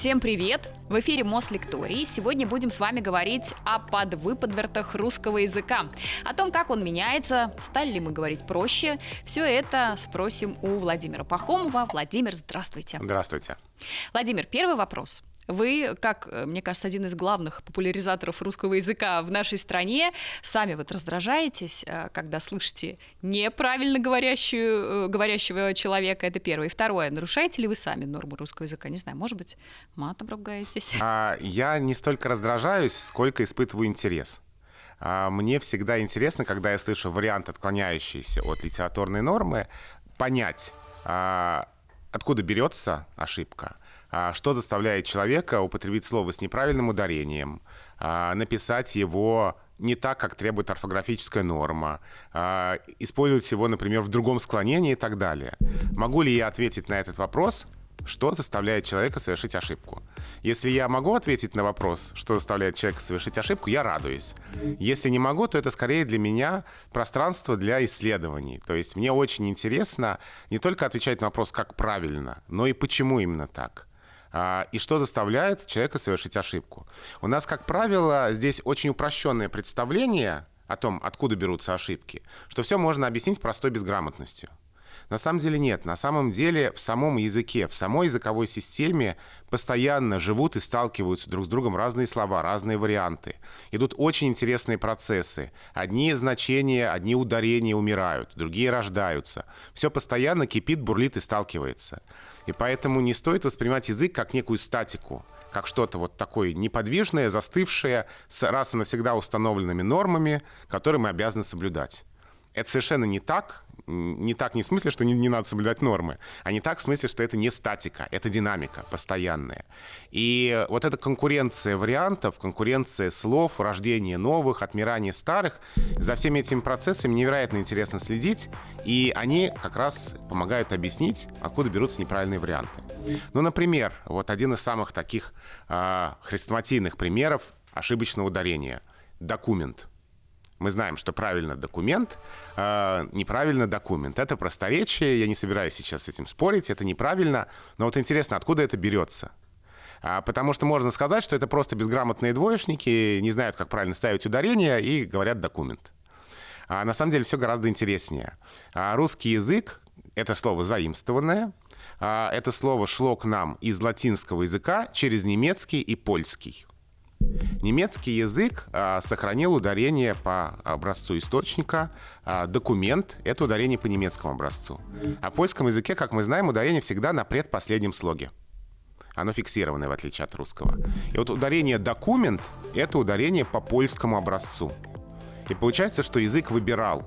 Всем привет! В эфире Мос Лекторий. Сегодня будем с вами говорить о подвыподвертах русского языка. О том, как он меняется, стали ли мы говорить проще. Все это спросим у Владимира Пахомова. Владимир, здравствуйте. Здравствуйте. Владимир, первый вопрос. Вы, как, э, мне кажется, один из главных популяризаторов русского языка в нашей стране, сами вот раздражаетесь, э, когда слышите неправильно говорящую, э, говорящего человека, это первое. И второе, нарушаете ли вы сами нормы русского языка? Не знаю, может быть, матом ругаетесь? А, я не столько раздражаюсь, сколько испытываю интерес. А, мне всегда интересно, когда я слышу вариант, отклоняющийся от литературной нормы, понять, а, откуда берется ошибка, что заставляет человека употребить слово с неправильным ударением, а, написать его не так, как требует орфографическая норма, а, использовать его, например, в другом склонении и так далее. Могу ли я ответить на этот вопрос – что заставляет человека совершить ошибку. Если я могу ответить на вопрос, что заставляет человека совершить ошибку, я радуюсь. Если не могу, то это скорее для меня пространство для исследований. То есть мне очень интересно не только отвечать на вопрос, как правильно, но и почему именно так а, и что заставляет человека совершить ошибку. У нас, как правило, здесь очень упрощенное представление о том, откуда берутся ошибки, что все можно объяснить простой безграмотностью. На самом деле нет. На самом деле в самом языке, в самой языковой системе постоянно живут и сталкиваются друг с другом разные слова, разные варианты. Идут очень интересные процессы. Одни значения, одни ударения умирают, другие рождаются. Все постоянно кипит, бурлит и сталкивается. И поэтому не стоит воспринимать язык как некую статику как что-то вот такое неподвижное, застывшее, с раз и навсегда установленными нормами, которые мы обязаны соблюдать. Это совершенно не так, не так не в смысле, что не, не надо соблюдать нормы, а не так в смысле, что это не статика, это динамика постоянная. И вот эта конкуренция вариантов, конкуренция слов, рождение новых, отмирание старых, за всеми этими процессами невероятно интересно следить, и они как раз помогают объяснить, откуда берутся неправильные варианты. Ну, например, вот один из самых таких э, хрестоматийных примеров ошибочного ударения – документ – мы знаем, что правильно документ, э, неправильно документ. Это просторечие, я не собираюсь сейчас с этим спорить, это неправильно. Но вот интересно, откуда это берется? А, потому что можно сказать, что это просто безграмотные двоечники, не знают, как правильно ставить ударение и говорят документ. А на самом деле все гораздо интереснее. А русский язык — это слово заимствованное. А это слово шло к нам из латинского языка через немецкий и польский. Немецкий язык а, сохранил ударение по образцу источника. А, документ — это ударение по немецкому образцу. А в польском языке, как мы знаем, ударение всегда на предпоследнем слоге. Оно фиксированное, в отличие от русского. И вот ударение «документ» — это ударение по польскому образцу. И получается, что язык выбирал,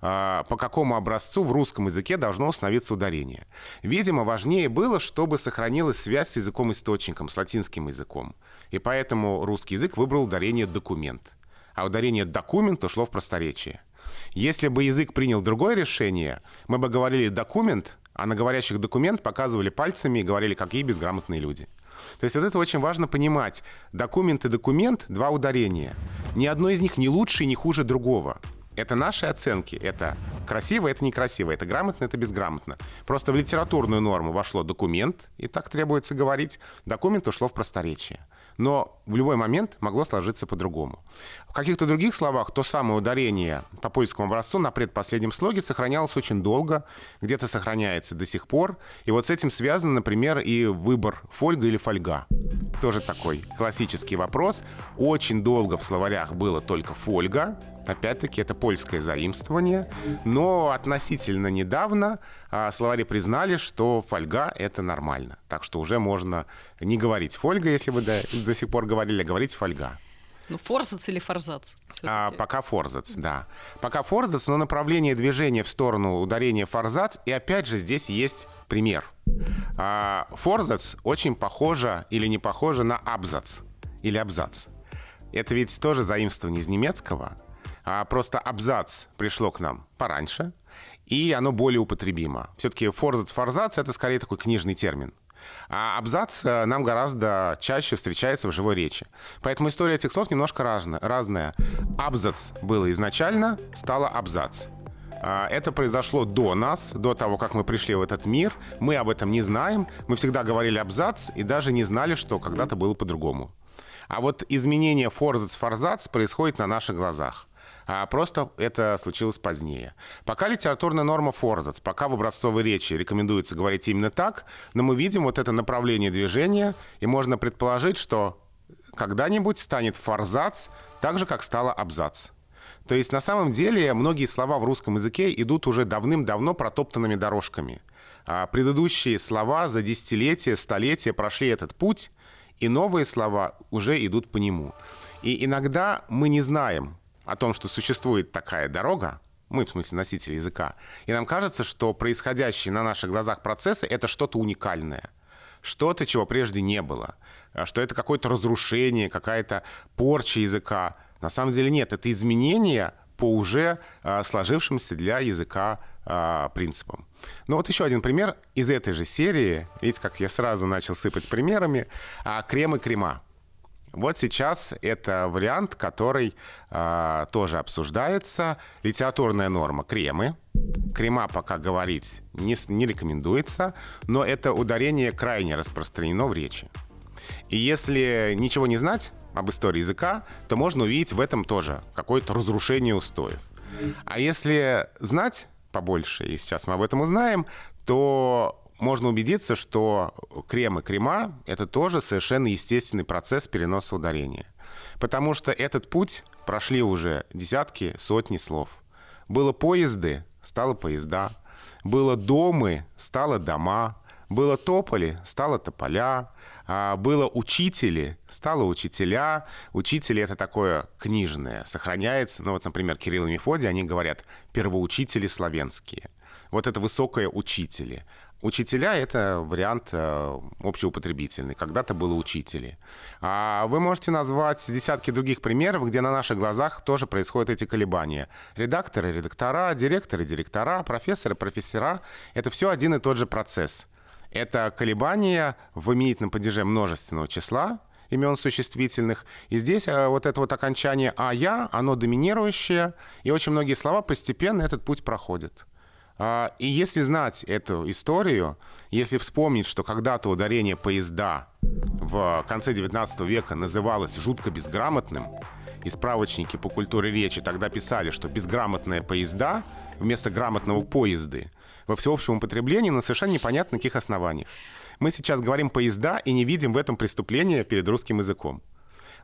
а, по какому образцу в русском языке должно установиться ударение. Видимо, важнее было, чтобы сохранилась связь с языком-источником, с латинским языком. И поэтому русский язык выбрал ударение «документ». А ударение «документ» ушло в просторечие. Если бы язык принял другое решение, мы бы говорили «документ», а на говорящих «документ» показывали пальцами и говорили, какие безграмотные люди. То есть вот это очень важно понимать. Документ и документ – два ударения. Ни одно из них не лучше и не хуже другого. Это наши оценки. Это красиво, это некрасиво. Это грамотно, это безграмотно. Просто в литературную норму вошло документ, и так требуется говорить. Документ ушло в просторечие но в любой момент могло сложиться по-другому. В каких-то других словах то самое ударение по польскому образцу на предпоследнем слоге сохранялось очень долго, где-то сохраняется до сих пор. И вот с этим связан, например, и выбор фольга или фольга. Тоже такой классический вопрос. Очень долго в словарях было только фольга, Опять-таки, это польское заимствование. Но относительно недавно а, словари признали, что фольга — это нормально. Так что уже можно не говорить фольга, если вы до, до сих пор говорили, а говорить фольга. Ну, форзац или форзац? А, пока форзац, да. Пока форзац, но направление движения в сторону ударения форзац. И опять же, здесь есть пример. А, форзац очень похоже или не похоже на абзац или абзац. Это ведь тоже заимствование из немецкого, а просто абзац пришло к нам пораньше, и оно более употребимо. Все-таки форзац, форзац — это скорее такой книжный термин. А абзац э, нам гораздо чаще встречается в живой речи. Поэтому история этих слов немножко разная. разная. Абзац было изначально, стало абзац. А, это произошло до нас, до того, как мы пришли в этот мир. Мы об этом не знаем. Мы всегда говорили абзац и даже не знали, что когда-то было по-другому. А вот изменение форзац-форзац происходит на наших глазах. А просто это случилось позднее. Пока литературная норма форзац, пока в образцовой речи рекомендуется говорить именно так, но мы видим вот это направление движения, и можно предположить, что когда-нибудь станет форзац так же, как стало абзац. То есть на самом деле многие слова в русском языке идут уже давным-давно протоптанными дорожками. А предыдущие слова за десятилетия, столетия прошли этот путь, и новые слова уже идут по нему. И иногда мы не знаем о том, что существует такая дорога, мы, в смысле, носители языка, и нам кажется, что происходящие на наших глазах процессы — это что-то уникальное, что-то, чего прежде не было, что это какое-то разрушение, какая-то порча языка, на самом деле нет, это изменения по уже а, сложившимся для языка а, принципам. Ну вот еще один пример из этой же серии. Видите, как я сразу начал сыпать примерами. А, крем и крема. Вот сейчас это вариант, который э, тоже обсуждается. Литературная норма кремы. Крема пока говорить не, не рекомендуется, но это ударение крайне распространено в речи. И если ничего не знать об истории языка, то можно увидеть в этом тоже какое-то разрушение устоев. А если знать побольше, и сейчас мы об этом узнаем, то можно убедиться, что крем и крема — это тоже совершенно естественный процесс переноса ударения. Потому что этот путь прошли уже десятки, сотни слов. Было поезды, стало поезда. Было домы, стало дома. Было тополи, стало тополя. А, было учители, стало учителя. Учители — это такое книжное, сохраняется. Ну вот, например, Кирилл и Мефодий, они говорят «первоучители славянские». Вот это высокое учители. Учителя — это вариант э, общеупотребительный. Когда-то было учители. А вы можете назвать десятки других примеров, где на наших глазах тоже происходят эти колебания. Редакторы, редактора, директоры, директора, профессоры, профессора — это все один и тот же процесс. Это колебания в именительном падеже множественного числа, имен существительных. И здесь э, вот это вот окончание «а я», оно доминирующее, и очень многие слова постепенно этот путь проходят. А, и если знать эту историю, если вспомнить, что когда-то ударение поезда в конце 19 века называлось жутко безграмотным, и справочники по культуре речи тогда писали, что безграмотные поезда вместо грамотного поезды во всеобщем употреблении, но совершенно непонятно на каких основаниях. Мы сейчас говорим поезда и не видим в этом преступления перед русским языком.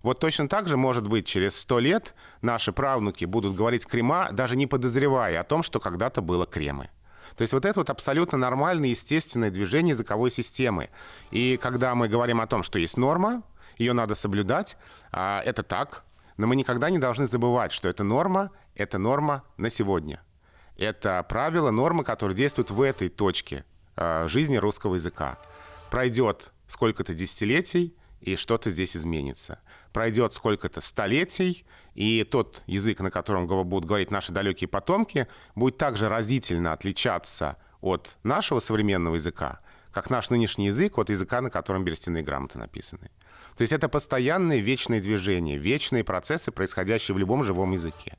Вот точно так же, может быть, через сто лет наши правнуки будут говорить крема, даже не подозревая о том, что когда-то было кремы. То есть вот это вот абсолютно нормальное, естественное движение языковой системы. И когда мы говорим о том, что есть норма, ее надо соблюдать, а, это так, но мы никогда не должны забывать, что эта норма — это норма на сегодня. Это правило, нормы, которые действуют в этой точке а, жизни русского языка. Пройдет сколько-то десятилетий, и что-то здесь изменится пройдет сколько-то столетий, и тот язык, на котором будут говорить наши далекие потомки, будет также разительно отличаться от нашего современного языка, как наш нынешний язык от языка, на котором берестяные грамоты написаны. То есть это постоянные вечные движения, вечные процессы, происходящие в любом живом языке.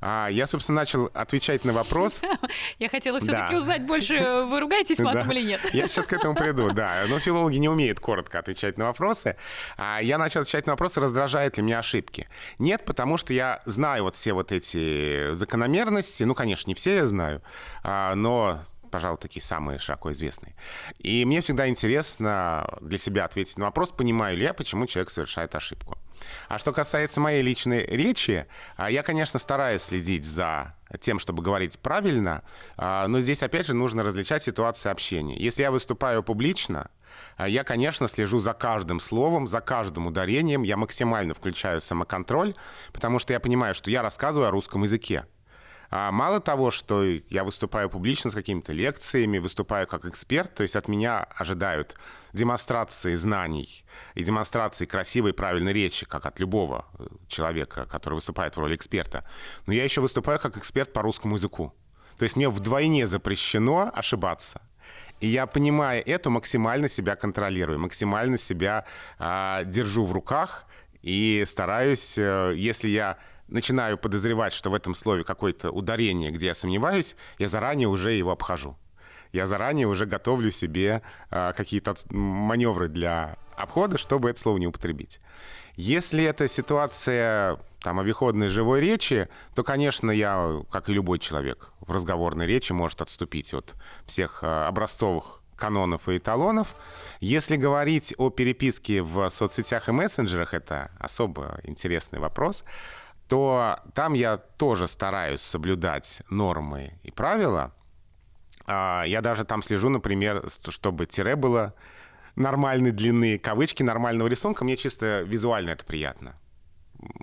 А, я, собственно, начал отвечать на вопрос. Я хотела все-таки да. узнать больше, вы ругаетесь матом да. или нет. Я сейчас к этому приду, да. Но филологи не умеют коротко отвечать на вопросы. А я начал отвечать на вопросы, раздражают ли меня ошибки. Нет, потому что я знаю вот все вот эти закономерности. Ну, конечно, не все я знаю, а, но пожалуй, такие самые широко известные. И мне всегда интересно для себя ответить на вопрос, понимаю ли я, почему человек совершает ошибку. А что касается моей личной речи, а, я, конечно, стараюсь следить за тем, чтобы говорить правильно, а, но здесь, опять же, нужно различать ситуации общения. Если я выступаю публично, а, я, конечно, слежу за каждым словом, за каждым ударением, я максимально включаю самоконтроль, потому что я понимаю, что я рассказываю о русском языке. А мало того, что я выступаю публично с какими-то лекциями, выступаю как эксперт, то есть от меня ожидают демонстрации знаний и демонстрации красивой и правильной речи, как от любого э, человека, который выступает в роли эксперта. Но я еще выступаю как эксперт по русскому языку. То есть мне вдвойне запрещено ошибаться. И я, понимая это, максимально себя контролирую, максимально себя э, держу в руках и стараюсь, э, если я начинаю подозревать, что в этом слове какое-то ударение, где я сомневаюсь, я заранее уже его обхожу. Я заранее уже готовлю себе э, какие-то маневры для обхода, чтобы это слово не употребить. Если это ситуация там, обиходной живой речи, то, конечно, я, как и любой человек, в разговорной речи может отступить от всех э, образцовых канонов и эталонов. Если говорить о переписке в соцсетях и мессенджерах, это особо интересный вопрос, то там я тоже стараюсь соблюдать нормы и правила. А, я даже там слежу, например, чтобы тире было нормальной длины, кавычки нормального рисунка. Мне чисто визуально это приятно.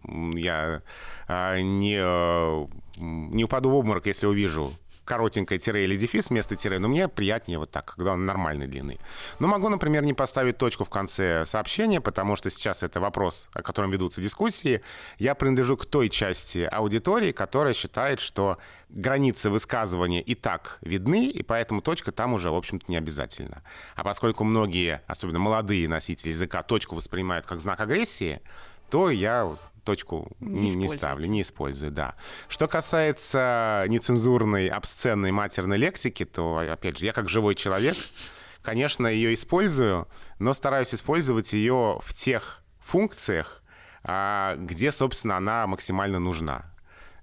Я а, не, э, не упаду в обморок, если увижу коротенькое тире или дефис вместо тире, но мне приятнее вот так, когда он нормальной длины. Но могу, например, не поставить точку в конце сообщения, потому что сейчас это вопрос, о котором ведутся дискуссии. Я принадлежу к той части аудитории, которая считает, что границы высказывания и так видны, и поэтому точка там уже, в общем-то, не обязательно. А поскольку многие, особенно молодые носители языка, точку воспринимают как знак агрессии, то я точку не, не, ставлю, не использую, да. Что касается нецензурной, обсценной матерной лексики, то, опять же, я как живой человек, конечно, ее использую, но стараюсь использовать ее в тех функциях, а, где, собственно, она максимально нужна.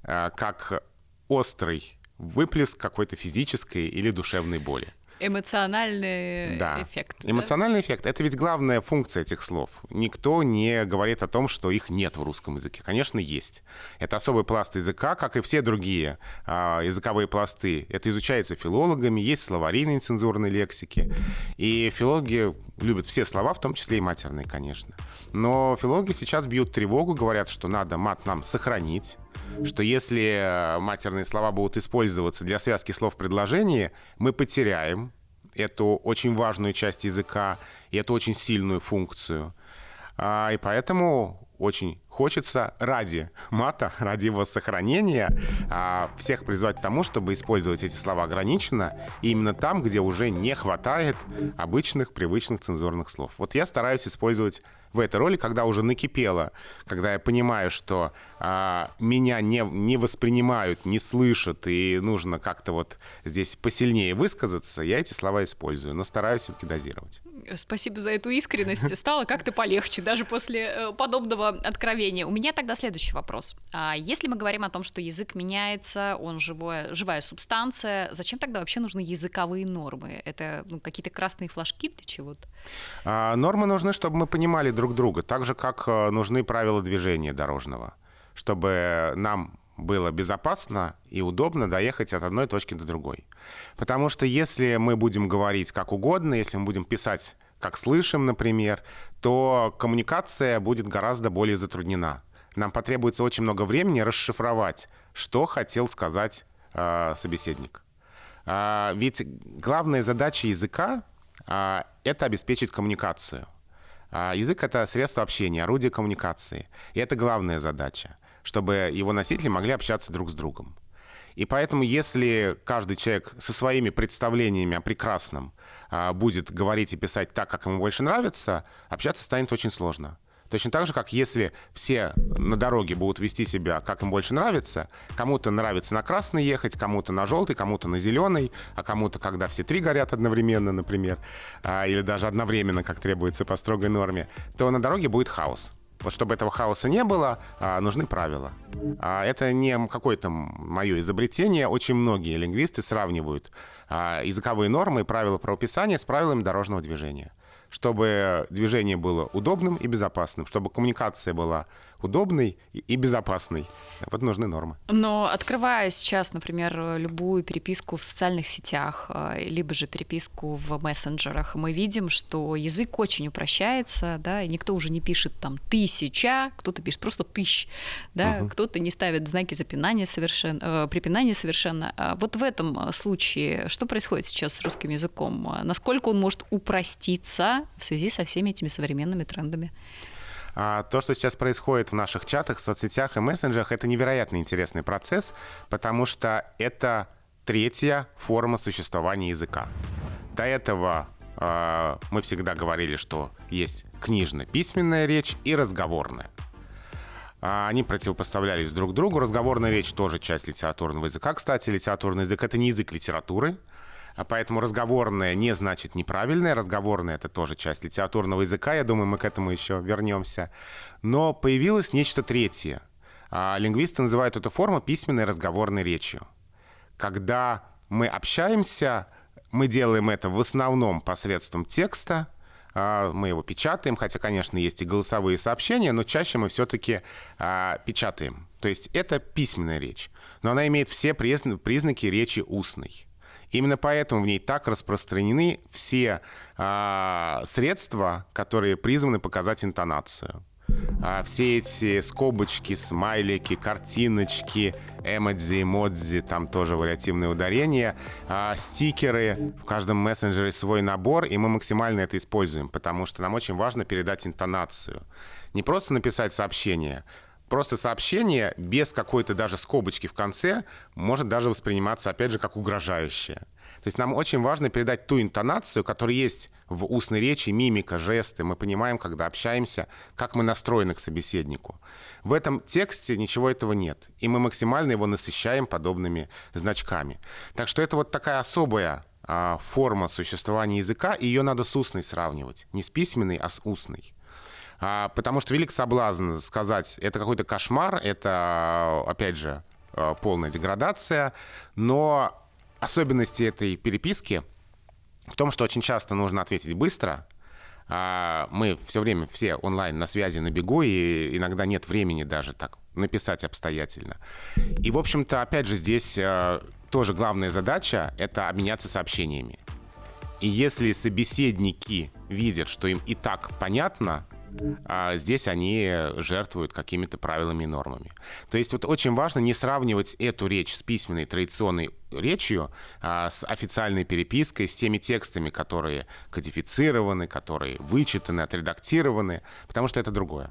А, как острый выплеск какой-то физической или душевной боли. Эмоциональный да. эффект. Эмоциональный да? эффект — это ведь главная функция этих слов. Никто не говорит о том, что их нет в русском языке. Конечно, есть. Это особый пласт языка, как и все другие а, языковые пласты. Это изучается филологами, есть словари нецензурной лексики. И филологи любят все слова, в том числе и матерные, конечно. Но филологи сейчас бьют тревогу, говорят, что надо мат нам сохранить, что если матерные слова будут использоваться для связки слов в предложении, мы потеряем эту очень важную часть языка и эту очень сильную функцию. А, и поэтому очень хочется ради мата, ради его сохранения а, всех призвать к тому, чтобы использовать эти слова ограниченно и именно там, где уже не хватает обычных, привычных цензурных слов. Вот я стараюсь использовать в этой роли, когда уже накипело, когда я понимаю, что а, меня не, не воспринимают, не слышат, и нужно как-то вот здесь посильнее высказаться, я эти слова использую, но стараюсь все-таки дозировать. Спасибо за эту искренность. Стало как-то полегче, даже после э, подобного откровения. У меня тогда следующий вопрос. А если мы говорим о том, что язык меняется, он живое, живая субстанция, зачем тогда вообще нужны языковые нормы? Это ну, какие-то красные флажки для чего-то? А, нормы нужны, чтобы мы понимали друг друга, так же, как э, нужны правила движения дорожного, чтобы нам было безопасно и удобно доехать от одной точки до другой. Потому что если мы будем говорить как угодно, если мы будем писать как слышим, например, то коммуникация будет гораздо более затруднена. Нам потребуется очень много времени расшифровать, что хотел сказать э, собеседник. А, ведь главная задача языка а, это обеспечить коммуникацию. А, язык это средство общения, орудие коммуникации. И это главная задача чтобы его носители могли общаться друг с другом. И поэтому, если каждый человек со своими представлениями о прекрасном а, будет говорить и писать так, как ему больше нравится, общаться станет очень сложно. Точно так же, как если все на дороге будут вести себя, как им больше нравится, кому-то нравится на красный ехать, кому-то на желтый, кому-то на зеленый, а кому-то, когда все три горят одновременно, например, а, или даже одновременно, как требуется по строгой норме, то на дороге будет хаос. Вот чтобы этого хаоса не было, а, нужны правила. А это не какое-то мое изобретение. Очень многие лингвисты сравнивают а, языковые нормы и правила правописания с правилами дорожного движения чтобы движение было удобным и безопасным, чтобы коммуникация была удобной и безопасной. Вот нужны нормы. Но открывая сейчас, например, любую переписку в социальных сетях, э, либо же переписку в мессенджерах, мы видим, что язык очень упрощается, да, и никто уже не пишет там тысяча, кто-то пишет просто тысяч, да, угу. кто-то не ставит знаки запинания совершенно, э, препинания совершенно. А вот в этом случае что происходит сейчас с русским языком? Насколько он может упроститься в связи со всеми этими современными трендами? А то, что сейчас происходит в наших чатах, соцсетях и мессенджерах, это невероятно интересный процесс, потому что это третья форма существования языка. До этого э, мы всегда говорили, что есть книжно-письменная речь и разговорная. а, они противопоставлялись друг другу. Разговорная речь тоже часть литературного языка. Кстати, литературный язык — это не язык литературы, поэтому разговорное не значит неправильное. Разговорное — это тоже часть литературного языка. Я думаю, мы к этому еще вернемся. Но появилось нечто третье. А, лингвисты называют эту форму письменной разговорной речью. Когда мы общаемся, мы делаем это в основном посредством текста, а, мы его печатаем, хотя, конечно, есть и голосовые сообщения, но чаще мы все-таки а, печатаем. То есть это письменная речь, но она имеет все признаки речи устной. Именно поэтому в ней так распространены все а, средства, которые призваны показать интонацию. А, все эти скобочки, смайлики, картиночки, эмодзи, эмодзи, там тоже вариативные ударения, а, стикеры, в каждом мессенджере свой набор, и мы максимально это используем, потому что нам очень важно передать интонацию. Не просто написать сообщение, просто сообщение без какой-то даже скобочки в конце может даже восприниматься, опять же, как угрожающее. То есть нам очень важно передать ту интонацию, которая есть в устной речи, мимика, жесты. Мы понимаем, когда общаемся, как мы настроены к собеседнику. В этом тексте ничего этого нет. И мы максимально его насыщаем подобными значками. Так что это вот такая особая а, форма существования языка, и ее надо с устной сравнивать. Не с письменной, а с устной. А, потому что велик соблазн сказать, это какой-то кошмар, это, опять же, а, полная деградация, но особенности этой переписки в том, что очень часто нужно ответить быстро. А, мы все время все онлайн на связи, на бегу, и иногда нет времени даже так написать обстоятельно. И, в общем-то, опять же, здесь тоже главная задача — это обменяться сообщениями. И если собеседники видят, что им и так понятно, а здесь они жертвуют какими-то правилами и нормами. То есть вот очень важно не сравнивать эту речь с письменной традиционной речью, а, с официальной перепиской, с теми текстами, которые кодифицированы, которые вычитаны, отредактированы, потому что это другое.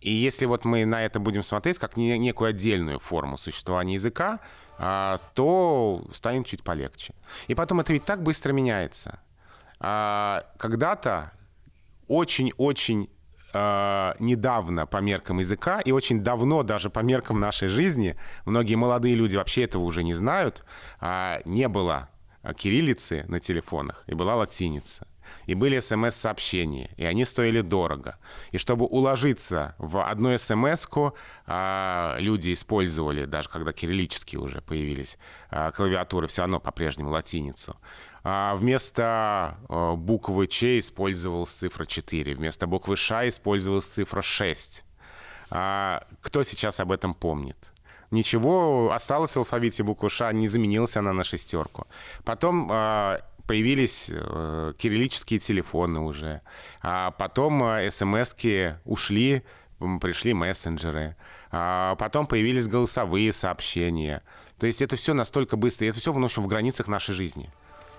И если вот мы на это будем смотреть как не, некую отдельную форму существования языка, а, то станет чуть полегче. И потом это ведь так быстро меняется. А, когда-то очень-очень э, недавно по меркам языка и очень давно даже по меркам нашей жизни, многие молодые люди вообще этого уже не знают, э, не было кириллицы на телефонах и была латиница. И были смс-сообщения, и они стоили дорого. И чтобы уложиться в одну смс а, люди использовали, даже когда кириллические уже появились а, клавиатуры, все равно по-прежнему латиницу. А вместо э, буквы Ч использовалась цифра 4, вместо буквы Ш использовалась цифра 6. А кто сейчас об этом помнит? Ничего, осталось в алфавите буква Ш, не заменилась она на шестерку. Потом а, появились э, кириллические телефоны уже. А потом э, смс-ки ушли, пришли мессенджеры. А потом появились голосовые сообщения. То есть это все настолько быстро, это все в, в границах нашей жизни.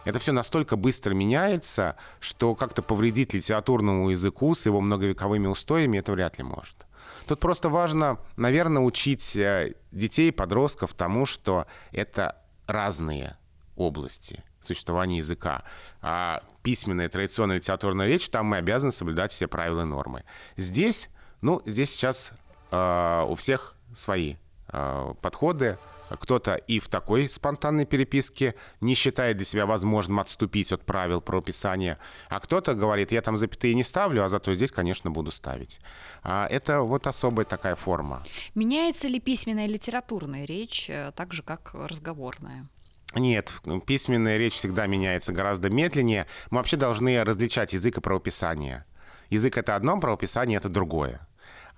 Это все настолько быстро меняется, что как-то повредить литературному языку с его многовековыми устоями это вряд ли может. Тут просто важно, наверное, учить э, детей, подростков тому, что это разные области существования языка. А письменная традиционная литературная речь, там мы обязаны соблюдать все правила и нормы. Здесь, ну, здесь сейчас э, у всех свои э, подходы, кто-то и в такой спонтанной переписке не считает для себя возможным отступить от правил правописания, а кто-то говорит, я там запятые не ставлю, а зато здесь, конечно, буду ставить. А это вот особая такая форма. Меняется ли письменная и литературная речь э, так же, как разговорная? Нет, письменная речь всегда меняется гораздо медленнее. Мы вообще должны различать язык и правописание. Язык — это одно, правописание — это другое.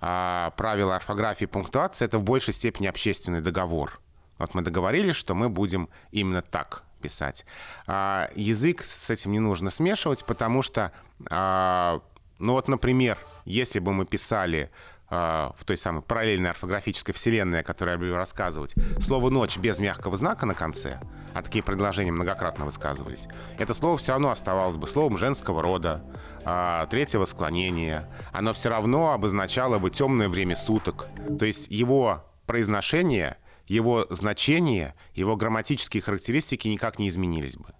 А правила орфографии и пунктуации — это в большей степени общественный договор. Вот мы договорились, что мы будем именно так писать. А, язык с этим не нужно смешивать, потому что, а, ну вот, например, если бы мы писали а, в той самой параллельной орфографической вселенной, о которой я люблю рассказывать, слово «ночь» без мягкого знака на конце, а такие предложения многократно высказывались, это слово все равно оставалось бы словом женского рода, а, третьего склонения. Оно все равно обозначало бы темное время суток. То есть его произношение его значение, его грамматические характеристики никак не изменились бы.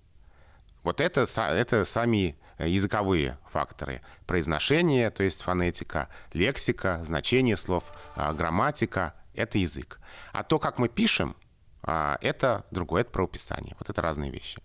Вот это, это сами языковые факторы. Произношение, то есть фонетика, лексика, значение слов, а, грамматика — это язык. А то, как мы пишем, а, это другое, это правописание. Вот это разные вещи.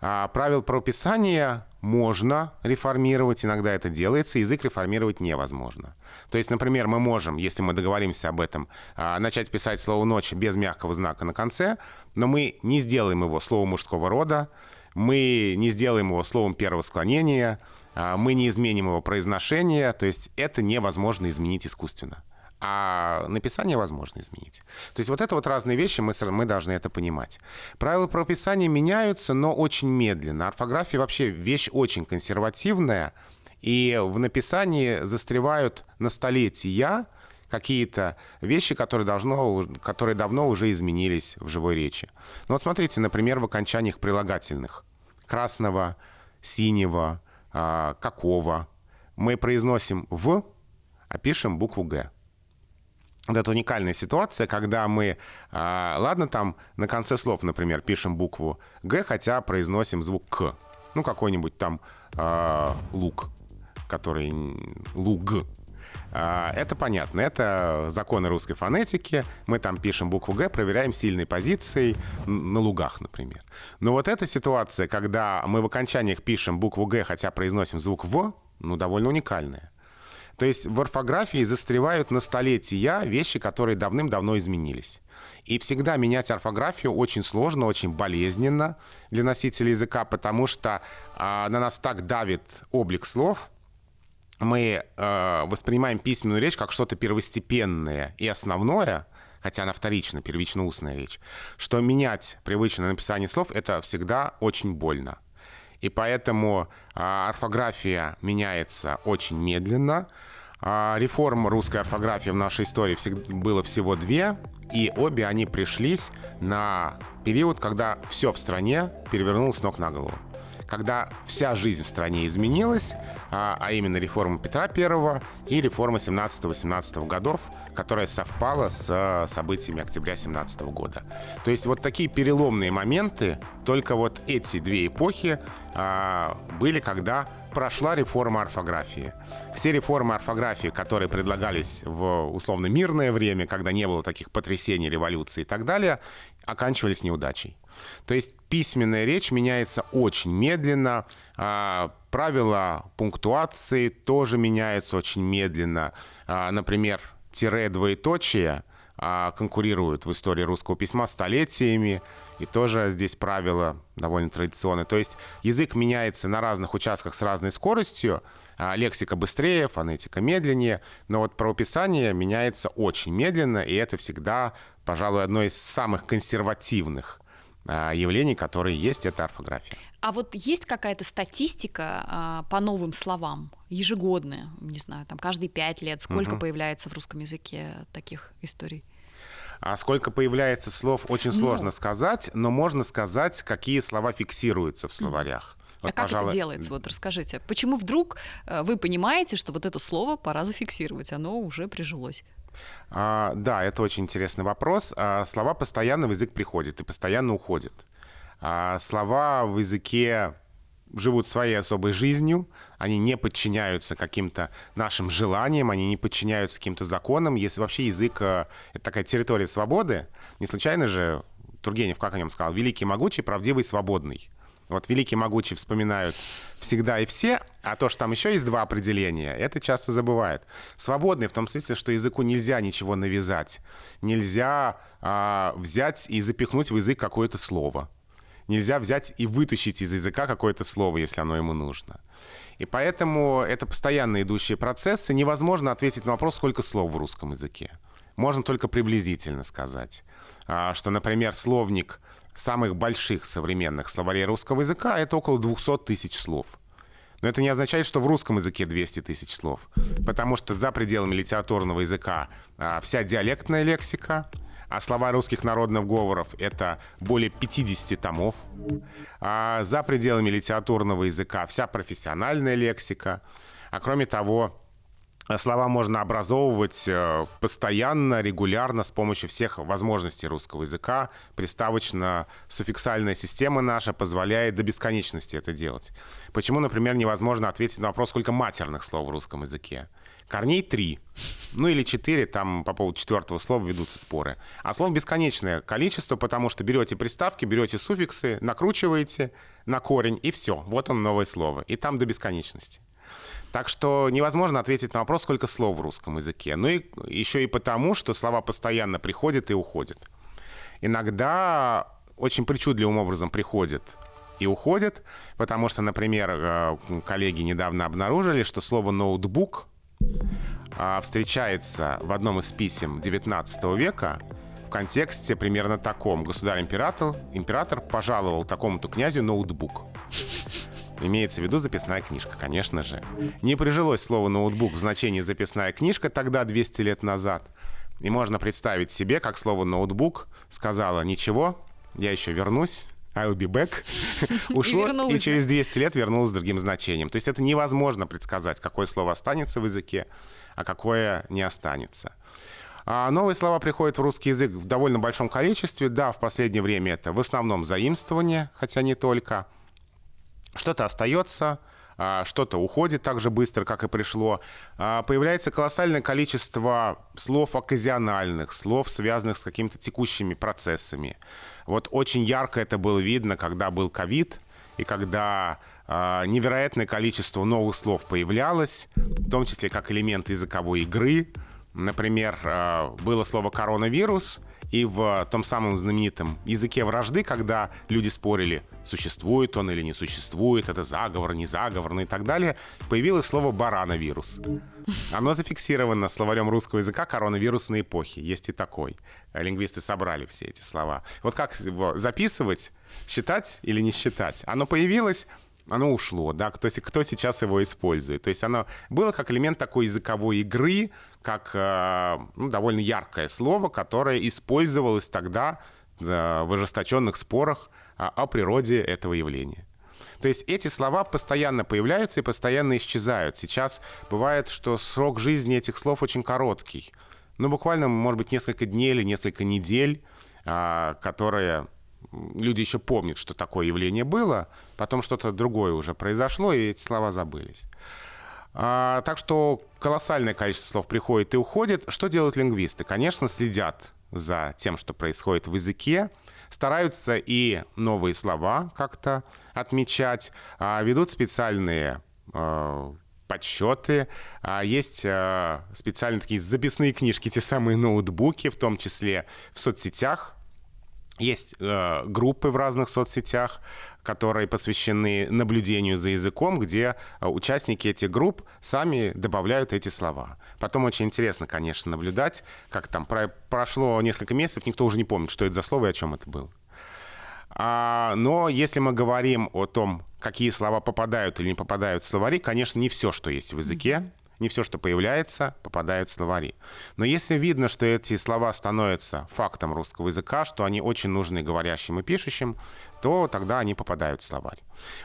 А правил правописания можно реформировать, иногда это делается, язык реформировать невозможно. То есть, например, мы можем, если мы договоримся об этом, а, начать писать слово «ночь» без мягкого знака на конце, но мы не сделаем его словом мужского рода, мы не сделаем его словом первого склонения, а, мы не изменим его произношение, то есть это невозможно изменить искусственно а написание возможно изменить. То есть вот это вот разные вещи, мы, мы должны это понимать. Правила правописания меняются, но очень медленно. Орфография вообще вещь очень консервативная, и в написании застревают на столетия какие-то вещи, которые, должно, которые давно уже изменились в живой речи. Ну вот смотрите, например, в окончаниях прилагательных. Красного, синего, а, какого. Мы произносим «в», а пишем букву «г» вот эта уникальная ситуация, когда мы, а, ладно, там на конце слов, например, пишем букву Г, хотя произносим звук К. Ну, какой-нибудь там а, лук, который луг. А, это понятно, это законы русской фонетики. Мы там пишем букву Г, проверяем сильной позицией на лугах, например. Но вот эта ситуация, когда мы в окончаниях пишем букву Г, хотя произносим звук В, ну, довольно уникальная. То есть в орфографии застревают на столетия вещи, которые давным-давно изменились. И всегда менять орфографию очень сложно, очень болезненно для носителя языка, потому что э, на нас так давит облик слов, мы э, воспринимаем письменную речь как что-то первостепенное и основное, хотя она вторична, первично устная речь, что менять привычное написание слов — это всегда очень больно. И поэтому э, орфография меняется очень медленно, а, реформ русской орфографии в нашей истории было всего две, и обе они пришлись на период, когда все в стране перевернулось ног на голову. Когда вся жизнь в стране изменилась, а, а именно реформа Петра I и реформа 17-18 годов, которая совпала с событиями октября 17 года. То есть вот такие переломные моменты, только вот эти две эпохи а, были, когда прошла реформа орфографии. Все реформы орфографии, которые предлагались в условно мирное время, когда не было таких потрясений, революций и так далее, оканчивались неудачей. То есть письменная речь меняется очень медленно, а, правила пунктуации тоже меняются очень медленно. А, например, тире двоеточие а, конкурируют в истории русского письма столетиями, и тоже здесь правила довольно традиционные. То есть язык меняется на разных участках с разной скоростью, лексика быстрее, фонетика медленнее, но вот правописание меняется очень медленно, и это всегда, пожалуй, одно из самых консервативных явлений, которые есть, это орфография. А вот есть какая-то статистика а, по новым словам, ежегодная, не знаю, там каждые пять лет, сколько угу. появляется в русском языке таких историй? А сколько появляется слов, очень ну. сложно ну. сказать, но можно сказать, какие слова фиксируются в словарях. Вот, а как пожалуй... это делается? Вот расскажите. Почему вдруг э, вы понимаете, что вот это слово пора зафиксировать, оно уже прижилось? А, да, это очень интересный вопрос. А, слова постоянно в язык приходят и постоянно уходят. А, слова в языке живут своей особой жизнью, они не подчиняются каким-то нашим желаниям, они не подчиняются каким-то законам. Если вообще язык э, — это такая территория свободы, не случайно же Тургенев, как о нем сказал, великий, могучий, правдивый, свободный. Вот великий, могучий вспоминают всегда и все, а то, что там еще есть два определения, это часто забывают. Свободный в том смысле, что языку нельзя ничего навязать. Нельзя а, взять и запихнуть в язык какое-то слово нельзя взять и вытащить из языка какое-то слово, если оно ему нужно. И поэтому это постоянно идущие процессы. Невозможно ответить на вопрос, сколько слов в русском языке. Можно только приблизительно сказать, а, что, например, словник самых больших современных словарей русского языка — это около 200 тысяч слов. Но это не означает, что в русском языке 200 тысяч слов, потому что за пределами литературного языка а, вся диалектная лексика, а слова русских народных говоров — это более 50 томов. А за пределами литературного языка вся профессиональная лексика. А кроме того, слова можно образовывать э, постоянно, регулярно с помощью всех возможностей русского языка. Приставочно-суффиксальная система наша позволяет до бесконечности это делать. Почему, например, невозможно ответить на вопрос, сколько матерных слов в русском языке? Корней три. Ну или четыре, там по поводу четвертого слова ведутся споры. А слов бесконечное количество, потому что берете приставки, берете суффиксы, накручиваете на корень, и все. Вот он новое слово. И там до бесконечности. Так что невозможно ответить на вопрос, сколько слов в русском языке. Ну и еще и потому, что слова постоянно приходят и уходят. Иногда очень причудливым образом приходят и уходят, потому что, например, э, коллеги недавно обнаружили, что слово «ноутбук» а, встречается в одном из писем XIX века в контексте примерно таком. Государь-император император пожаловал такому-то князю ноутбук. Имеется в виду записная книжка, конечно же. Не прижилось слово «ноутбук» в значении «записная книжка» тогда, 200 лет назад. И можно представить себе, как слово «ноутбук» сказала «Ничего, я еще вернусь, I'll be back, ушло и, и через 200 лет вернулось с другим значением. То есть это невозможно предсказать, какое слово останется в языке, а какое не останется. А новые слова приходят в русский язык в довольно большом количестве. Да, в последнее время это в основном заимствование, хотя не только – что-то остается, а, что-то уходит так же быстро, как и пришло. А, появляется колоссальное количество слов оказиональных, слов, связанных с какими-то текущими процессами. Вот очень ярко это было видно, когда был ковид, и когда а, невероятное количество новых слов появлялось, в том числе как элемент языковой игры. Например, было слово «коронавирус», и в том самом знаменитом языке вражды, когда люди спорили, существует он или не существует, это заговор, не заговор, ну и так далее, появилось слово «барановирус». Оно зафиксировано словарем русского языка коронавирусной эпохи. Есть и такой. Лингвисты собрали все эти слова. Вот как его записывать, считать или не считать? Оно появилось, оно ушло, да, кто, кто сейчас его использует. То есть оно было как элемент такой языковой игры, как э, ну, довольно яркое слово, которое использовалось тогда в ожесточенных спорах о природе этого явления. То есть эти слова постоянно появляются и постоянно исчезают. Сейчас бывает, что срок жизни этих слов очень короткий. Ну, буквально, может быть, несколько дней или несколько недель, а, которые люди еще помнят, что такое явление было, потом что-то другое уже произошло, и эти слова забылись. А, так что колоссальное количество слов приходит и уходит. Что делают лингвисты? Конечно, следят за тем, что происходит в языке, стараются и новые слова как-то отмечать, а, ведут специальные а, подсчеты. А, есть а, специальные такие записные книжки, те самые ноутбуки, в том числе в соцсетях. Есть э, группы в разных соцсетях, которые посвящены наблюдению за языком, где э, участники этих групп сами добавляют эти слова. Потом очень интересно, конечно, наблюдать, как там про прошло несколько месяцев, никто уже не помнит, что это за слово и о чем это было. А, но если мы говорим о том, какие слова попадают или не попадают в словари, конечно, не все, что есть в языке, не все, что появляется, попадает в словари. Но если видно, что эти слова становятся фактом русского языка, что они очень нужны говорящим и пишущим, то тогда они попадают в словарь.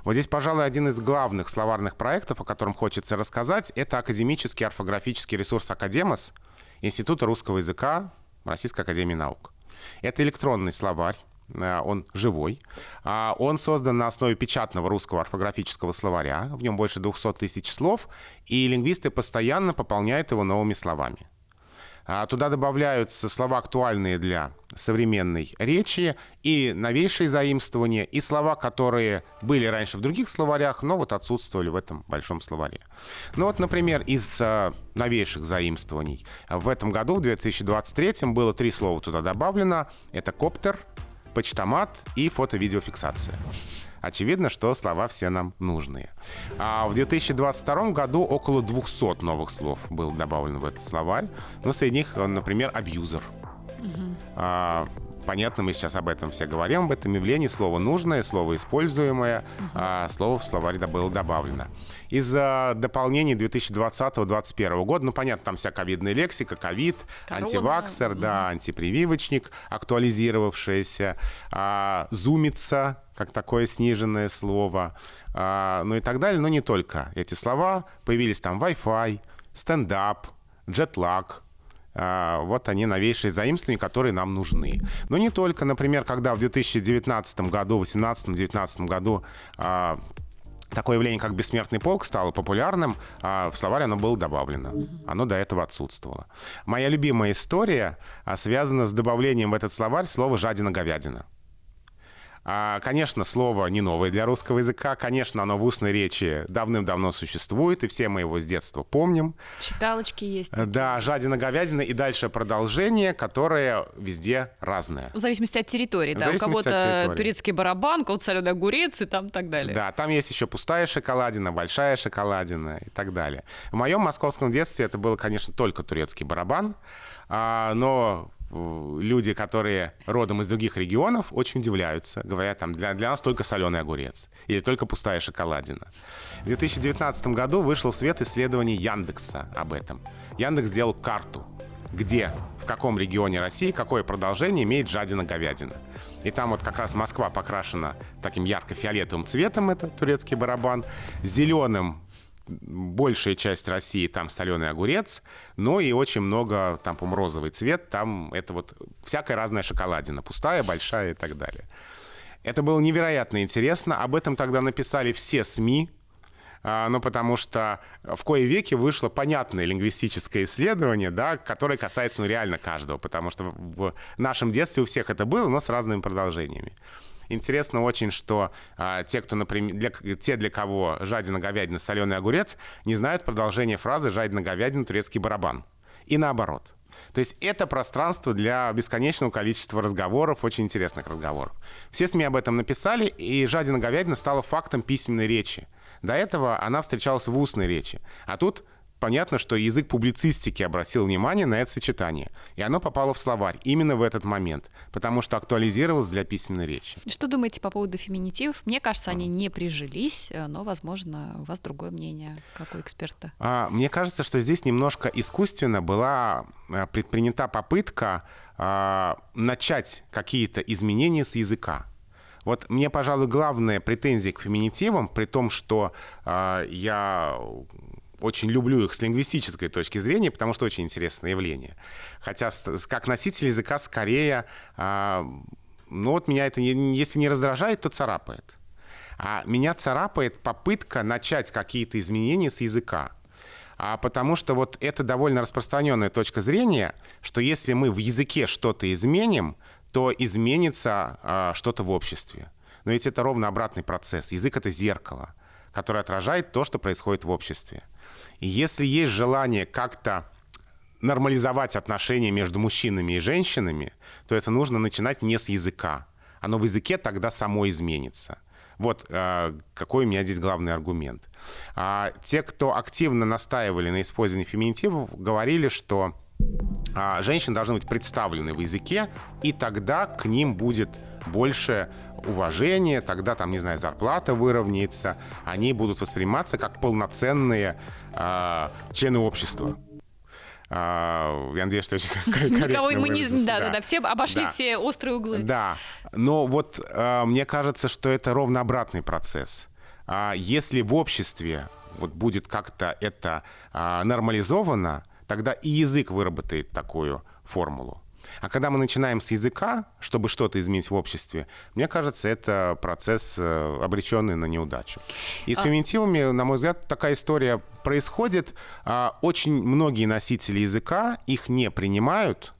Вот здесь, пожалуй, один из главных словарных проектов, о котором хочется рассказать, это академический орфографический ресурс «Академос» Института русского языка Российской академии наук. Это электронный словарь, он живой. А он создан на основе печатного русского орфографического словаря. В нем больше 200 тысяч слов, и лингвисты постоянно пополняют его новыми словами. А туда добавляются слова, актуальные для современной речи, и новейшие заимствования, и слова, которые были раньше в других словарях, но вот отсутствовали в этом большом словаре. Ну вот, например, из э, новейших заимствований. В этом году, в 2023, было три слова туда добавлено. Это коптер, почтомат и фото-видеофиксация. Очевидно, что слова все нам нужные. А в 2022 году около 200 новых слов было добавлено в этот словарь. Но среди них, например, абьюзер. Угу. А, понятно, мы сейчас об этом все говорим, об этом явлении. Слово нужное, слово используемое, а слово в словарь было добавлено. Из-за дополнений 2020-2021 года, ну, понятно, там вся ковидная лексика, ковид, антиваксер, да, антипрививочник, актуализировавшаяся, а, зумиться, как такое сниженное слово, а, ну и так далее, но не только эти слова. Появились там Wi-Fi, стендап, джетлаг, вот они новейшие заимствования, которые нам нужны. Но не только, например, когда в 2019 году, 2018-2019 году а, такое явление, как бессмертный полк, стало популярным, а в словаре оно было добавлено. Оно до этого отсутствовало. Моя любимая история связана с добавлением в этот словарь слова «жадина-говядина». А, конечно, слово не новое для русского языка. Конечно, оно в устной речи давным-давно существует, и все мы его с детства помним. Читалочки есть. Такие. Да, жадина, говядина и дальше продолжение, которое везде разное. В зависимости от территории, в да. У кого-то турецкий барабан, у кого-то соленый огурец и там так далее. Да, там есть еще пустая шоколадина, большая шоколадина и так далее. В моем московском детстве это было, конечно, только турецкий барабан, а, но люди, которые родом из других регионов, очень удивляются. Говорят, там, для, для нас только соленый огурец или только пустая шоколадина. В 2019 году вышло в свет исследование Яндекса об этом. Яндекс сделал карту, где, в каком регионе России какое продолжение имеет жадина-говядина. И там вот как раз Москва покрашена таким ярко-фиолетовым цветом, это турецкий барабан, зеленым большая часть России там соленый огурец, но и очень много, там, по розовый цвет, там это вот всякая разная шоколадина, пустая, большая и так далее. Это было невероятно интересно. Об этом тогда написали все СМИ, а, ну, потому что в кое веке вышло понятное лингвистическое исследование, да, которое касается ну, реально каждого, потому что в нашем детстве у всех это было, но с разными продолжениями. Интересно очень, что а, те, кто, например, для, те, для кого жадина говядина, соленый огурец, не знают продолжение фразы жадина говядина, турецкий барабан. И наоборот. То есть это пространство для бесконечного количества разговоров, очень интересных разговоров. Все СМИ об этом написали, и жадина говядина стала фактом письменной речи. До этого она встречалась в устной речи. А тут понятно, что язык публицистики обратил внимание на это сочетание. И оно попало в словарь именно в этот момент, потому что актуализировалось для письменной речи. Что думаете по поводу феминитивов? Мне кажется, они не прижились, э, но, возможно, у вас другое мнение, как у эксперта. А, мне кажется, что здесь немножко искусственно была э, предпринята попытка а, начать какие-то изменения с языка. Вот мне, пожалуй, главная претензия к феминитивам, при том, что э, я очень люблю их с лингвистической точки зрения, потому что очень интересное явление. Хотя как носитель языка скорее, а, ну вот меня это, если не раздражает, то царапает. А меня царапает попытка начать какие-то изменения с языка. А потому что вот это довольно распространенная точка зрения, что если мы в языке что-то изменим, то изменится а, что-то в обществе. Но ведь это ровно обратный процесс. Язык — это зеркало, которое отражает то, что происходит в обществе. Если есть желание как-то нормализовать отношения между мужчинами и женщинами, то это нужно начинать не с языка. Оно в языке тогда само изменится. Вот э, какой у меня здесь главный аргумент. А, те, кто активно настаивали на использовании феминитивов, говорили, что а, женщины должны быть представлены в языке, и тогда к ним будет больше уважения, тогда там, не знаю, зарплата выровняется, они будут восприниматься как полноценные э, члены общества. Uh, я надеюсь, что Никого мы не... Да, да, да, все обошли да. все острые углы. Да, но вот uh, мне кажется, что это ровно обратный процесс. Uh, если в обществе вот будет как-то это нормализовано, тогда и язык выработает такую формулу. А когда мы начинаем с языка, чтобы что-то изменить в обществе, мне кажется, это процесс, э, обреченный на неудачу. И с а... феминитивами, на мой взгляд, такая история происходит. А, очень многие носители языка их не принимают,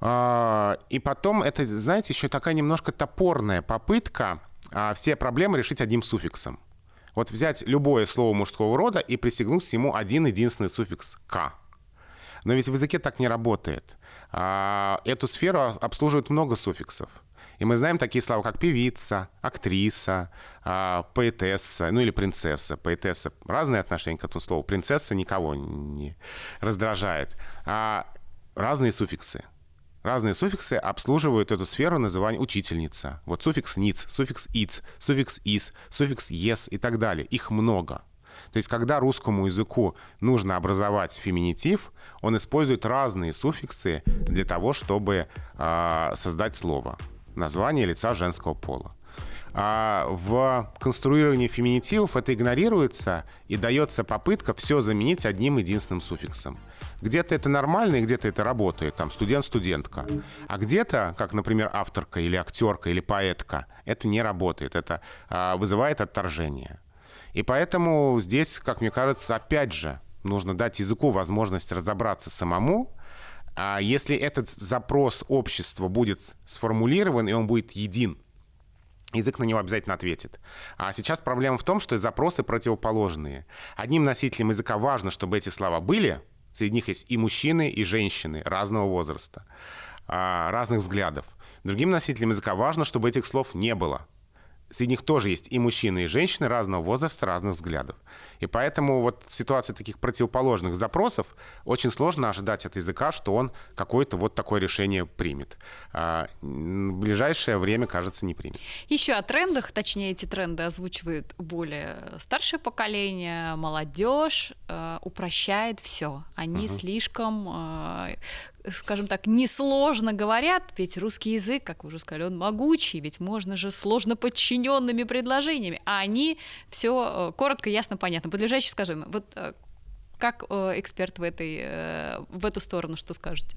а, и потом это, знаете, еще такая немножко топорная попытка все проблемы решить одним суффиксом. Вот взять любое слово мужского рода и присягнуть ему один единственный суффикс «к». Но ведь в языке так не работает. А, эту сферу обслуживает много суффиксов. И мы знаем такие слова, как певица, актриса, а, поэтесса, ну или принцесса. Поэтесса — разные отношения к этому слову. Принцесса никого не раздражает. А разные суффиксы. Разные суффиксы обслуживают эту сферу называния учительница. Вот суффикс «ниц», суффикс «иц», суффикс «ис», суффикс «ес» и так далее. Их много. То есть, когда русскому языку нужно образовать феминитив, он использует разные суффиксы для того, чтобы э, создать слово. Название лица женского пола. а, в конструировании феминитивов это игнорируется и дается попытка все заменить одним единственным суффиксом. Где-то это нормально, и где-то это работает, там студент-студентка. А где-то, как, например, авторка или актерка или поэтка, это не работает, это а, вызывает отторжение. И поэтому здесь, как мне кажется, опять же, нужно дать языку возможность разобраться самому, а если этот запрос общества будет сформулирован, и он будет един, язык на него обязательно ответит. А сейчас проблема в том, что запросы противоположные. Одним носителям языка важно, чтобы эти слова были, среди них есть и мужчины, и женщины разного возраста, а, разных взглядов. Другим носителям языка важно, чтобы этих слов не было. Среди них тоже есть и мужчины, и женщины разного возраста, разных взглядов. И поэтому вот в ситуации таких противоположных запросов очень сложно ожидать от языка, что он какое-то вот такое решение примет. А в ближайшее время, кажется, не примет. Еще о трендах, точнее, эти тренды озвучивают более старшее поколение, молодежь, э, упрощает все. Они угу. слишком э, скажем так, несложно говорят, ведь русский язык, как вы уже сказали, он могучий, ведь можно же сложно подчиненными предложениями, а они все э, коротко, ясно, понятно подлежащий, скажем, вот э, как э, эксперт в, этой, в эту сторону, что скажете?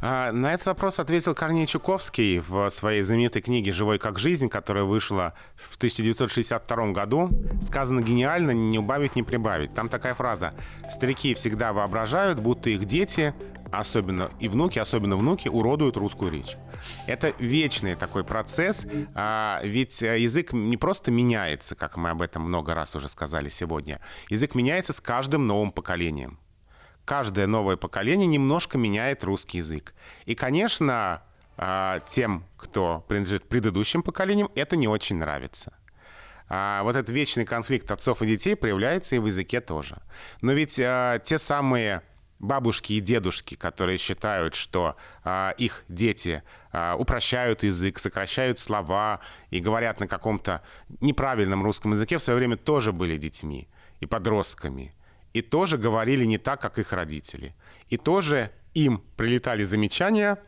А, на этот вопрос ответил Корней Чуковский в своей знаменитой книге «Живой как жизнь», которая вышла в 1962 году. Сказано гениально, не убавить, не прибавить. Там такая фраза «Старики всегда воображают, будто их дети особенно и внуки, особенно внуки, уродуют русскую речь. Это вечный такой процесс, а, ведь э, язык не просто меняется, как мы об этом много раз уже сказали сегодня. Язык меняется с каждым новым поколением. Каждое новое поколение немножко меняет русский язык. И, конечно, а, тем, кто принадлежит предыдущим поколениям, это не очень нравится. А вот этот вечный конфликт отцов и детей проявляется и в языке тоже. Но ведь а, те самые бабушки и дедушки, которые считают, что а, их дети а, упрощают язык, сокращают слова и говорят на каком-то неправильном русском языке, в свое время тоже были детьми и подростками. И тоже говорили не так, как их родители. И тоже им прилетали замечания,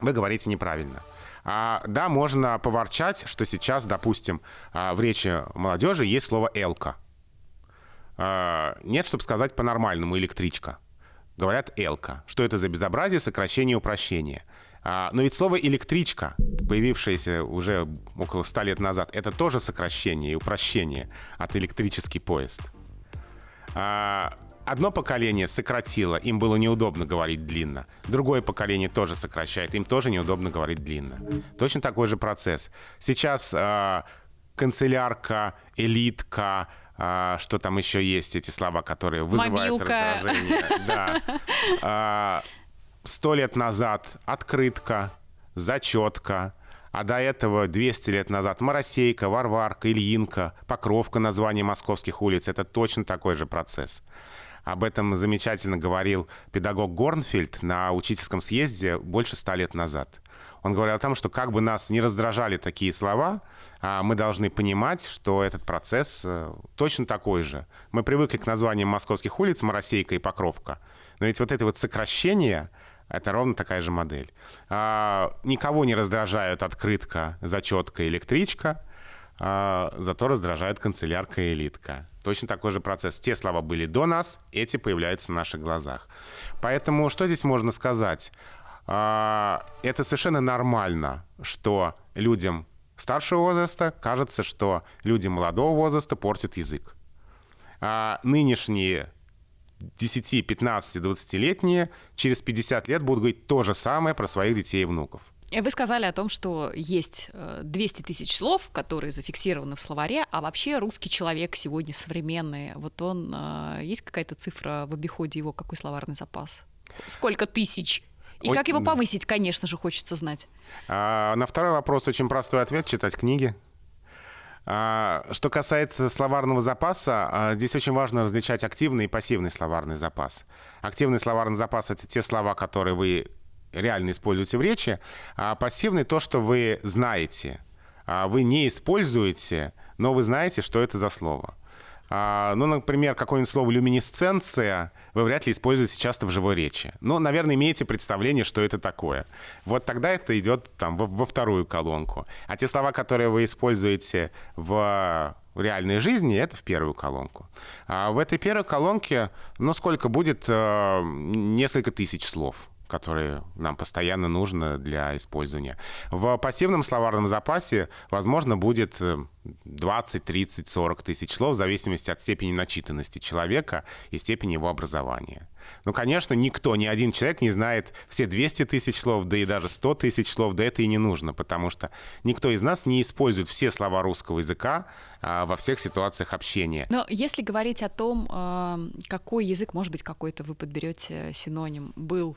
вы говорите неправильно. А, да, можно поворчать, что сейчас, допустим, а, в речи молодежи есть слово «элка». А, нет, чтобы сказать по-нормальному «электричка» говорят «элка». Что это за безобразие, сокращение, упрощение? А, но ведь слово «электричка», появившееся уже около ста лет назад, это тоже сокращение и упрощение от «электрический поезд». А, одно поколение сократило, им было неудобно говорить длинно. Другое поколение тоже сокращает, им тоже неудобно говорить длинно. Точно такой же процесс. Сейчас а, канцелярка, элитка, а, что там еще есть эти слова, которые вызывают Мобилка. раздражение. А, сто лет назад открытка, зачетка, а до этого 200 лет назад Моросейка, Варварка, Ильинка, Покровка, название московских улиц. Это точно такой же процесс. Об этом замечательно говорил педагог Горнфельд на учительском съезде больше ста лет назад. Он говорил о том, что как бы нас не раздражали такие слова, а мы должны понимать, что этот процесс э, точно такой же. Мы привыкли к названиям московских улиц Моросейка и Покровка. Но ведь вот это вот сокращение, это ровно такая же модель. А, никого не раздражают открытка, зачетка, электричка, а, зато раздражает канцелярка и элитка. Точно такой же процесс. Те слова были до нас, эти появляются на наших глазах. Поэтому что здесь можно сказать? А, это совершенно нормально, что людям старшего возраста кажется, что люди молодого возраста портят язык. А нынешние 10, 15, 20-летние через 50 лет будут говорить то же самое про своих детей и внуков. Вы сказали о том, что есть 200 э, тысяч слов, которые зафиксированы в словаре, а вообще русский человек сегодня современный. Вот он, э, есть какая-то цифра в обиходе его, какой словарный запас? Сколько тысяч? И как его повысить, конечно же, хочется знать. А, на второй вопрос очень простой ответ — читать книги. А, что касается словарного запаса, а, здесь очень важно различать активный и пассивный словарный запас. Активный словарный запас — это те слова, которые вы реально используете в речи, а пассивный — то, что вы знаете. Вы не используете, но вы знаете, что это за слово. А, ну, например, какое-нибудь слово люминесценция вы вряд ли используете часто в живой речи. Но, наверное, имеете представление, что это такое. Вот тогда это идет там во, во вторую колонку. А те слова, которые вы используете в реальной жизни, это в первую колонку. А в этой первой колонке, ну, сколько будет? Э, несколько тысяч слов которые нам постоянно нужно для использования. В пассивном словарном запасе, возможно, будет 20, 30, 40 тысяч слов в зависимости от степени начитанности человека и степени его образования. Ну, конечно, никто, ни один человек не знает все 200 тысяч слов, да и даже 100 тысяч слов, да это и не нужно, потому что никто из нас не использует все слова русского языка а, во всех ситуациях общения. Но если говорить о том, а, какой язык, может быть, какой-то вы подберете синоним, был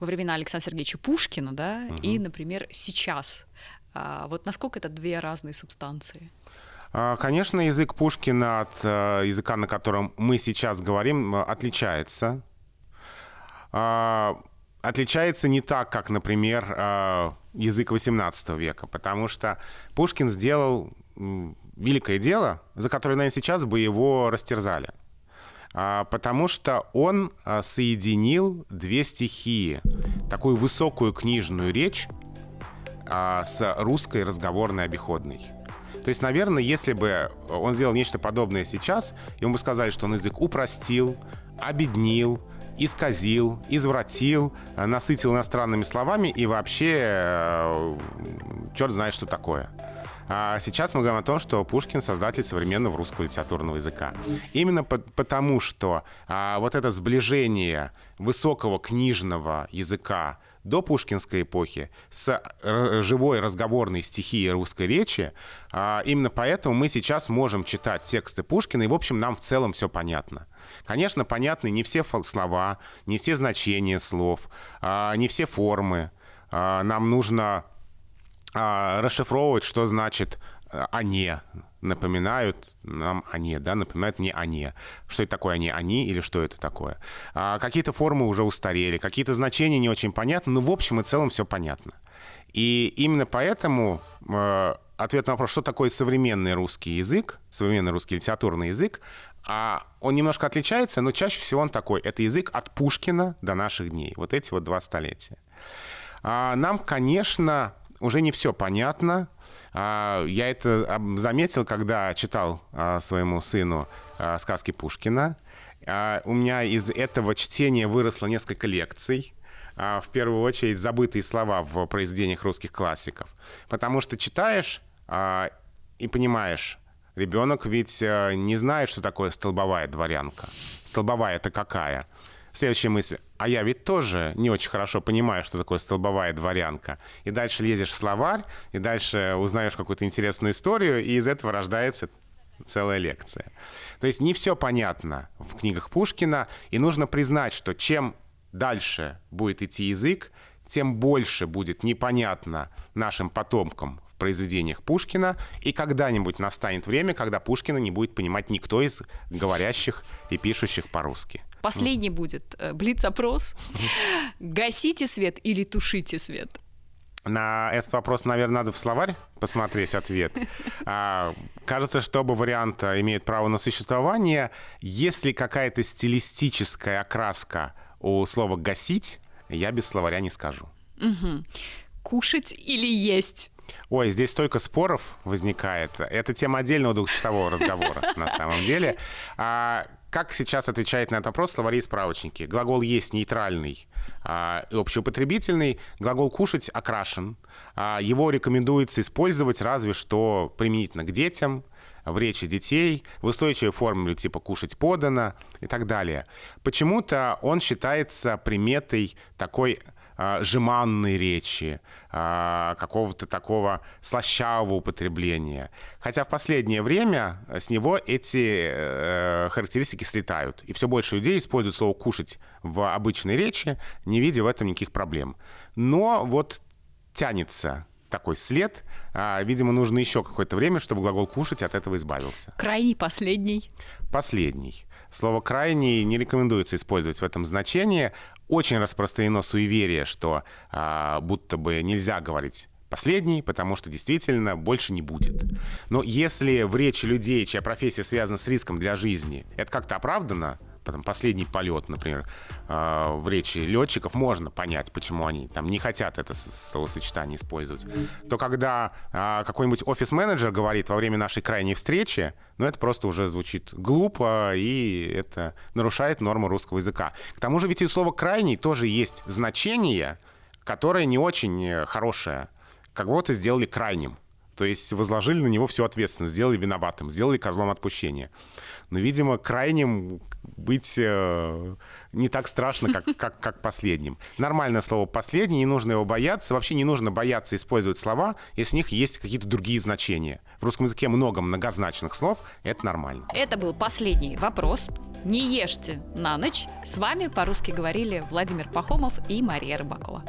во времена Александра Сергеевича Пушкина, да, угу. и, например, сейчас. А, вот насколько это две разные субстанции? А, конечно, язык Пушкина от э, языка, на котором мы сейчас говорим, отличается. А, отличается не так, как, например, язык XVIII века, потому что Пушкин сделал великое дело, за которое, наверное, сейчас бы его растерзали. А, потому что он а, соединил две стихии. Такую высокую книжную речь а, с русской разговорной обиходной. То есть, наверное, если бы он сделал нечто подобное сейчас, ему бы сказали, что он язык упростил, обеднил, исказил, извратил, насытил иностранными словами и вообще э, черт знает, что такое. А сейчас мы говорим о том, что Пушкин создатель современного русского литературного языка. Именно по потому, что а, вот это сближение высокого книжного языка до пушкинской эпохи с э, живой разговорной стихией русской речи. А, именно поэтому мы сейчас можем читать тексты Пушкина, и, в общем, нам в целом все понятно. Конечно, понятны не все слова, не все значения слов, а, не все формы. Нам нужно а, расшифровывать, что значит э, «они», напоминают нам они, да, напоминают мне они. Что это такое они, они или что это такое? А, какие-то формы уже устарели, какие-то значения не очень понятны, но в общем и целом все понятно. И именно поэтому э, ответ на вопрос, что такое современный русский язык, современный русский литературный язык, а он немножко отличается, но чаще всего он такой. Это язык от Пушкина до наших дней. Вот эти вот два столетия. А нам, конечно, уже не все понятно. А, я это заметил, когда читал а, своему сыну а, сказки Пушкина. У меня из этого чтения выросло несколько лекций. В первую очередь забытые слова в произведениях русских классиков. Потому что читаешь и понимаешь, ребенок ведь не знает, что такое столбовая дворянка. Столбовая это какая? Следующая мысль. А я ведь тоже не очень хорошо понимаю, что такое столбовая дворянка. И дальше лезешь в словарь, и дальше узнаешь какую-то интересную историю, и из этого рождается целая лекция. То есть не все понятно в книгах Пушкина, и нужно признать, что чем дальше будет идти язык, тем больше будет непонятно нашим потомкам в произведениях Пушкина, и когда-нибудь настанет время, когда Пушкина не будет понимать никто из говорящих и пишущих по-русски. Последний будет э, блиц-опрос. Гасите свет или тушите свет? На этот вопрос, наверное, надо в словарь посмотреть ответ. А, кажется, что оба варианта имеют право на существование. Если какая-то стилистическая окраска у слова «гасить», я без словаря не скажу. Угу. Кушать или есть? Ой, здесь столько споров возникает. Это тема отдельного двухчасового разговора, на самом деле. А, как сейчас отвечает на этот вопрос словари и справочники? Глагол «есть» нейтральный а, и общеупотребительный. Глагол «кушать» окрашен. А, его рекомендуется использовать разве что применительно к детям, в речи детей, в устойчивой формуле типа «кушать подано» и так далее. Почему-то он считается приметой такой а, жеманной речи, а, какого-то такого слащавого употребления. Хотя в последнее время с него эти э, характеристики слетают. И все больше людей используют слово «кушать» в обычной речи, не видя в этом никаких проблем. Но вот тянется такой след. А, видимо, нужно еще какое-то время, чтобы глагол «кушать» от этого избавился. Крайний, последний. Последний. Слово «крайний» не рекомендуется использовать в этом значении очень распространено суеверие, что а, будто бы нельзя говорить Последний, потому что действительно больше не будет. Но если в речи людей, чья профессия связана с риском для жизни, это как-то оправдано, потом последний полет, например, э, в речи летчиков, можно понять, почему они там не хотят это словосочетание использовать, то когда э, какой-нибудь офис-менеджер говорит во время нашей крайней встречи, ну это просто уже звучит глупо, и это нарушает норму русского языка. К тому же ведь и у слова «крайний» тоже есть значение, которое не очень хорошее кого-то сделали крайним. То есть возложили на него всю ответственность, сделали виноватым, сделали козлом отпущения. Но, видимо, крайним быть э, не так страшно, как, как, как последним. Нормальное слово «последний», не нужно его бояться. Вообще не нужно бояться использовать слова, если у них есть какие-то другие значения. В русском языке много многозначных слов, это нормально. Это был последний вопрос. Не ешьте на ночь. С вами по-русски говорили Владимир Пахомов и Мария Рыбакова.